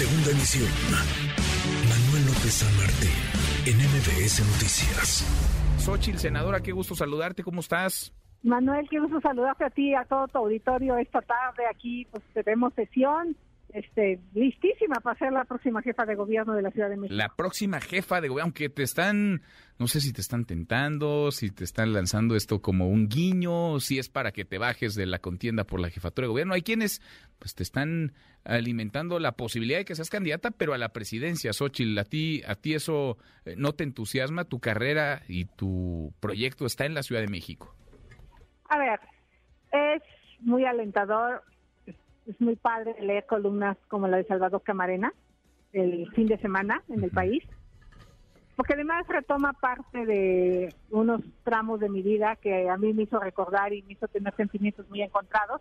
Segunda emisión. Manuel López San Martín, en MBS Noticias. Xochil, senadora, qué gusto saludarte, ¿cómo estás? Manuel, qué gusto saludarte a ti, a todo tu auditorio esta tarde aquí, pues tenemos sesión este, listísima para ser la próxima jefa de gobierno de la Ciudad de México. La próxima jefa de gobierno, aunque te están, no sé si te están tentando, si te están lanzando esto como un guiño, si es para que te bajes de la contienda por la jefatura de gobierno. Hay quienes pues te están alimentando la posibilidad de que seas candidata, pero a la presidencia, Xochitl, a ti, a ti eso eh, no te entusiasma, tu carrera y tu proyecto está en la Ciudad de México. A ver, es muy alentador es muy padre leer columnas como la de Salvador Camarena el fin de semana en el país, porque además retoma parte de unos tramos de mi vida que a mí me hizo recordar y me hizo tener sentimientos muy encontrados.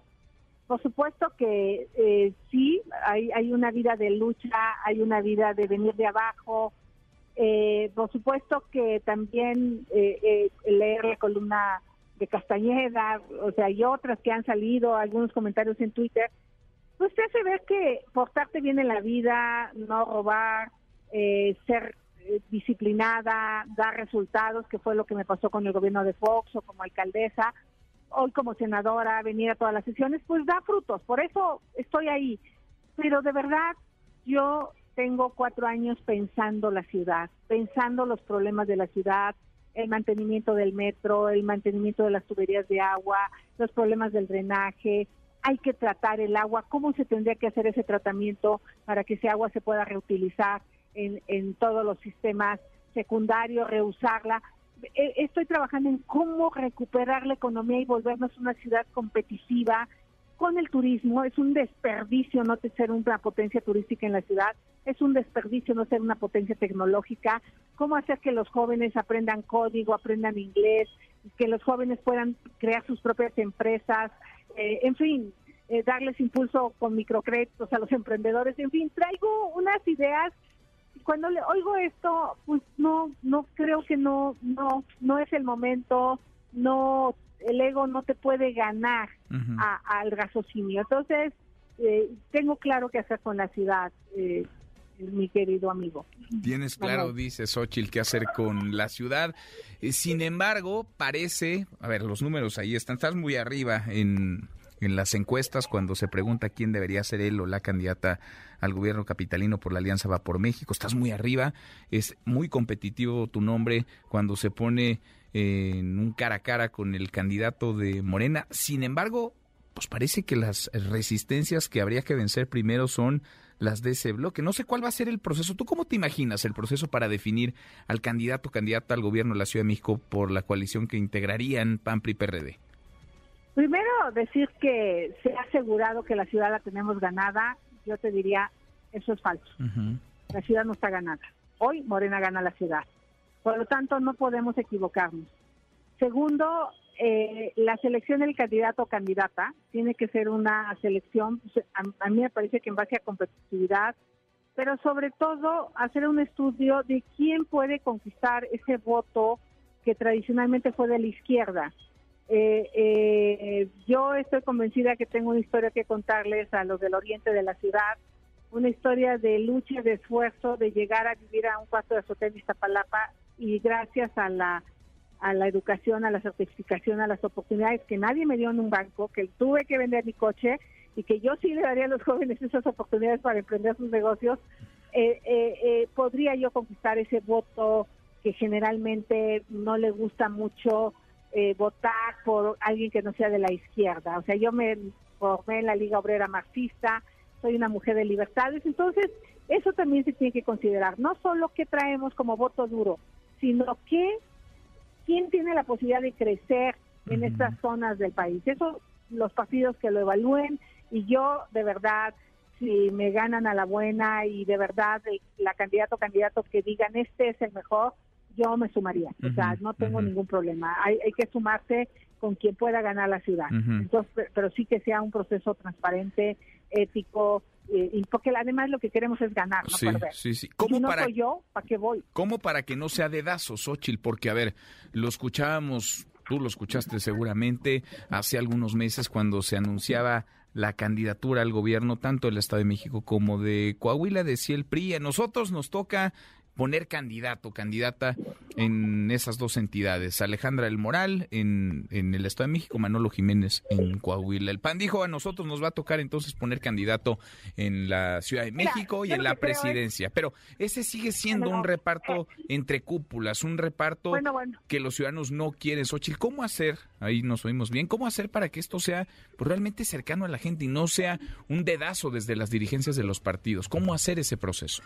Por supuesto que eh, sí, hay, hay una vida de lucha, hay una vida de venir de abajo. Eh, por supuesto que también eh, leer la columna de Castañeda, o sea, hay otras que han salido, algunos comentarios en Twitter, pues te hace ver que portarte bien en la vida, no robar, eh, ser eh, disciplinada, dar resultados, que fue lo que me pasó con el gobierno de Fox o como alcaldesa, hoy como senadora, venir a todas las sesiones, pues da frutos, por eso estoy ahí. Pero de verdad, yo tengo cuatro años pensando la ciudad, pensando los problemas de la ciudad, el mantenimiento del metro, el mantenimiento de las tuberías de agua, los problemas del drenaje, hay que tratar el agua, cómo se tendría que hacer ese tratamiento para que ese agua se pueda reutilizar en, en todos los sistemas secundarios, reusarla. E, estoy trabajando en cómo recuperar la economía y volvernos una ciudad competitiva con el turismo. Es un desperdicio no ser una potencia turística en la ciudad, es un desperdicio no ser una potencia tecnológica. Cómo hacer que los jóvenes aprendan código, aprendan inglés, que los jóvenes puedan crear sus propias empresas, eh, en fin, eh, darles impulso con microcréditos a los emprendedores, en fin, traigo unas ideas. Cuando le oigo esto, pues no, no creo que no, no, no es el momento, no, el ego no te puede ganar al raciocinio. Entonces, eh, tengo claro qué hacer con la ciudad. Eh, mi querido amigo. Tienes claro, dice Xochitl, qué hacer con la ciudad. Eh, sin embargo, parece, a ver, los números ahí están, estás muy arriba en, en las encuestas cuando se pregunta quién debería ser él o la candidata al gobierno capitalino por la Alianza Va por México. Estás muy arriba, es muy competitivo tu nombre cuando se pone en un cara a cara con el candidato de Morena. Sin embargo, pues parece que las resistencias que habría que vencer primero son las de ese bloque. No sé cuál va a ser el proceso. ¿Tú cómo te imaginas el proceso para definir al candidato o candidata al gobierno de la Ciudad de México por la coalición que integrarían PAN, PRI, PRD? Primero, decir que se ha asegurado que la ciudad la tenemos ganada. Yo te diría, eso es falso. La ciudad no está ganada. Hoy Morena gana la ciudad. Por lo tanto, no podemos equivocarnos. Segundo, eh, la selección del candidato o candidata tiene que ser una selección, pues, a, mí me parece que en base a competitividad, pero sobre todo hacer un estudio de quién puede conquistar ese voto que tradicionalmente fue de la izquierda. Eh, eh, yo estoy convencida que tengo una historia que contarles a los del oriente de la ciudad, una historia de lucha, de esfuerzo, de llegar a vivir a un cuarto de hotel en Iztapalapa y gracias a la a la educación, a la certificación, a las oportunidades que nadie me dio en un banco, que tuve que vender mi coche y que yo sí le daría a los jóvenes esas oportunidades para emprender sus negocios, eh, eh, eh, podría yo conquistar ese voto que generalmente no le gusta mucho votar por alguien que no sea de la izquierda. O sea, yo me formé en la Liga Obrera Marxista, soy una mujer de libertades, entonces eso también se tiene que considerar, no solo que traemos como voto duro, sino que quién tiene la posibilidad de crecer en estas zonas del país. Eso los partidos que lo evalúen y yo de verdad si me ganan a la buena y de verdad la candidato o candidato que digan este es el mejor, yo me sumaría. o sea, no tengo ningún problema. Hay, hay que sumarse con quien pueda ganar la ciudad. Entonces, pero sí que sea un proceso transparente, ético, eh, y porque además lo que queremos es ganar, no perder. Sí, sí. ¿Cómo para, soy yo, ¿para qué voy? ¿Cómo para que no sea dedazo, Xochitl? Porque, a ver, lo escuchábamos, tú lo escuchaste seguramente hace algunos meses cuando se anunciaba la candidatura al gobierno tanto del Estado de México como de Coahuila, decía el PRI. A nosotros nos toca poner candidato, candidata en esas dos entidades. Alejandra El Moral en, en el Estado de México, Manolo Jiménez en Coahuila. El PAN dijo a nosotros nos va a tocar entonces poner candidato en la Ciudad de México y en la presidencia. Pero ese sigue siendo un reparto entre cúpulas, un reparto que los ciudadanos no quieren. Xochitl, ¿cómo hacer? Ahí nos oímos bien. ¿Cómo hacer para que esto sea pues, realmente cercano a la gente y no sea un dedazo desde las dirigencias de los partidos? ¿Cómo hacer ese proceso?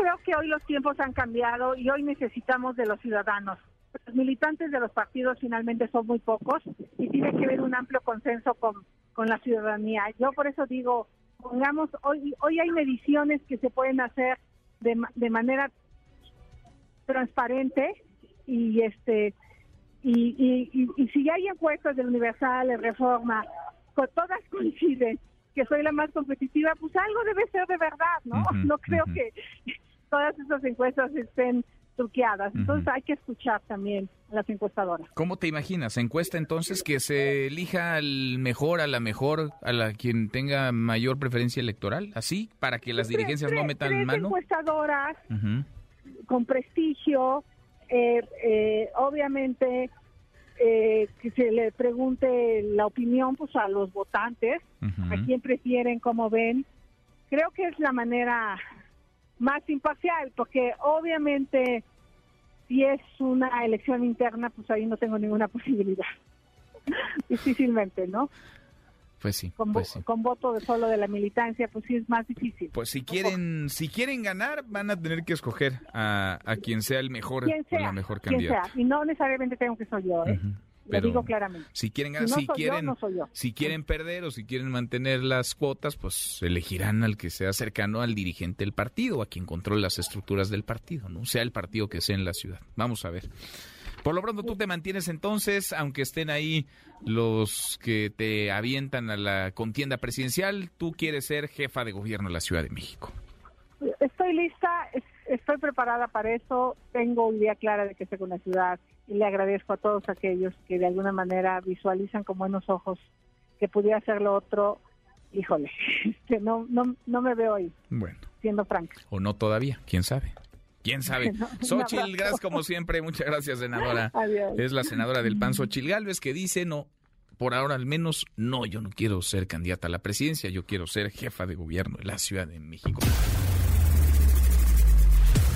Creo que hoy los tiempos han cambiado y hoy necesitamos de los ciudadanos. Los militantes de los partidos finalmente son muy pocos y tiene que haber un amplio consenso con, con la ciudadanía. Yo por eso digo, pongamos, hoy, hoy hay mediciones que se pueden hacer de, de manera transparente y este y, y, y, si hay encuestas del Universal, de Reforma, todas coinciden que soy la más competitiva, pues algo debe ser de verdad, ¿no? no creo que todas esas encuestas estén truqueadas. Entonces hay que escuchar también a las encuestadoras. ¿Cómo te imaginas? ¿Encuesta entonces que se elija al mejor, a la mejor, a la quien tenga mayor preferencia electoral? ¿Así? ¿Para que las dirigencias no metan tres mano? encuestadoras con prestigio, eh, eh, obviamente eh, que se le pregunte la opinión pues a los votantes, a quién prefieren, cómo ven. Creo que es la manera más imparcial, porque obviamente si es una elección interna, pues ahí no tengo ninguna posibilidad. Difícilmente, ¿no? Pues sí, con, pues sí. con voto de solo de la militancia, pues sí es más difícil. Pues si quieren, si quieren ganar, van a tener que escoger a, a quien sea el mejor o la mejor candidata. Y no necesariamente tengo que ser yo, ¿eh? Digo claramente. Si quieren si, quieren, si quieren perder o si quieren mantener las cuotas, pues elegirán al que sea cercano al dirigente del partido, a quien controle las estructuras del partido, no sea el partido que sea en la ciudad. Vamos a ver. Por lo pronto tú te mantienes entonces, aunque estén ahí los que te avientan a la contienda presidencial, tú quieres ser jefa de gobierno de la Ciudad de México. Estoy lista, estoy preparada para eso, tengo idea clara de que estoy con la ciudad y le agradezco a todos aquellos que de alguna manera visualizan con buenos ojos que pudiera ser lo otro. Híjole, que no, no, no me veo ahí. Bueno. Siendo franca. O no todavía, quién sabe. ¿Quién sabe? Xochil Gras, como siempre, muchas gracias, senadora. Es la senadora del PAN, Xochil Gálvez, que dice, no, por ahora al menos, no, yo no quiero ser candidata a la presidencia, yo quiero ser jefa de gobierno de la Ciudad de México.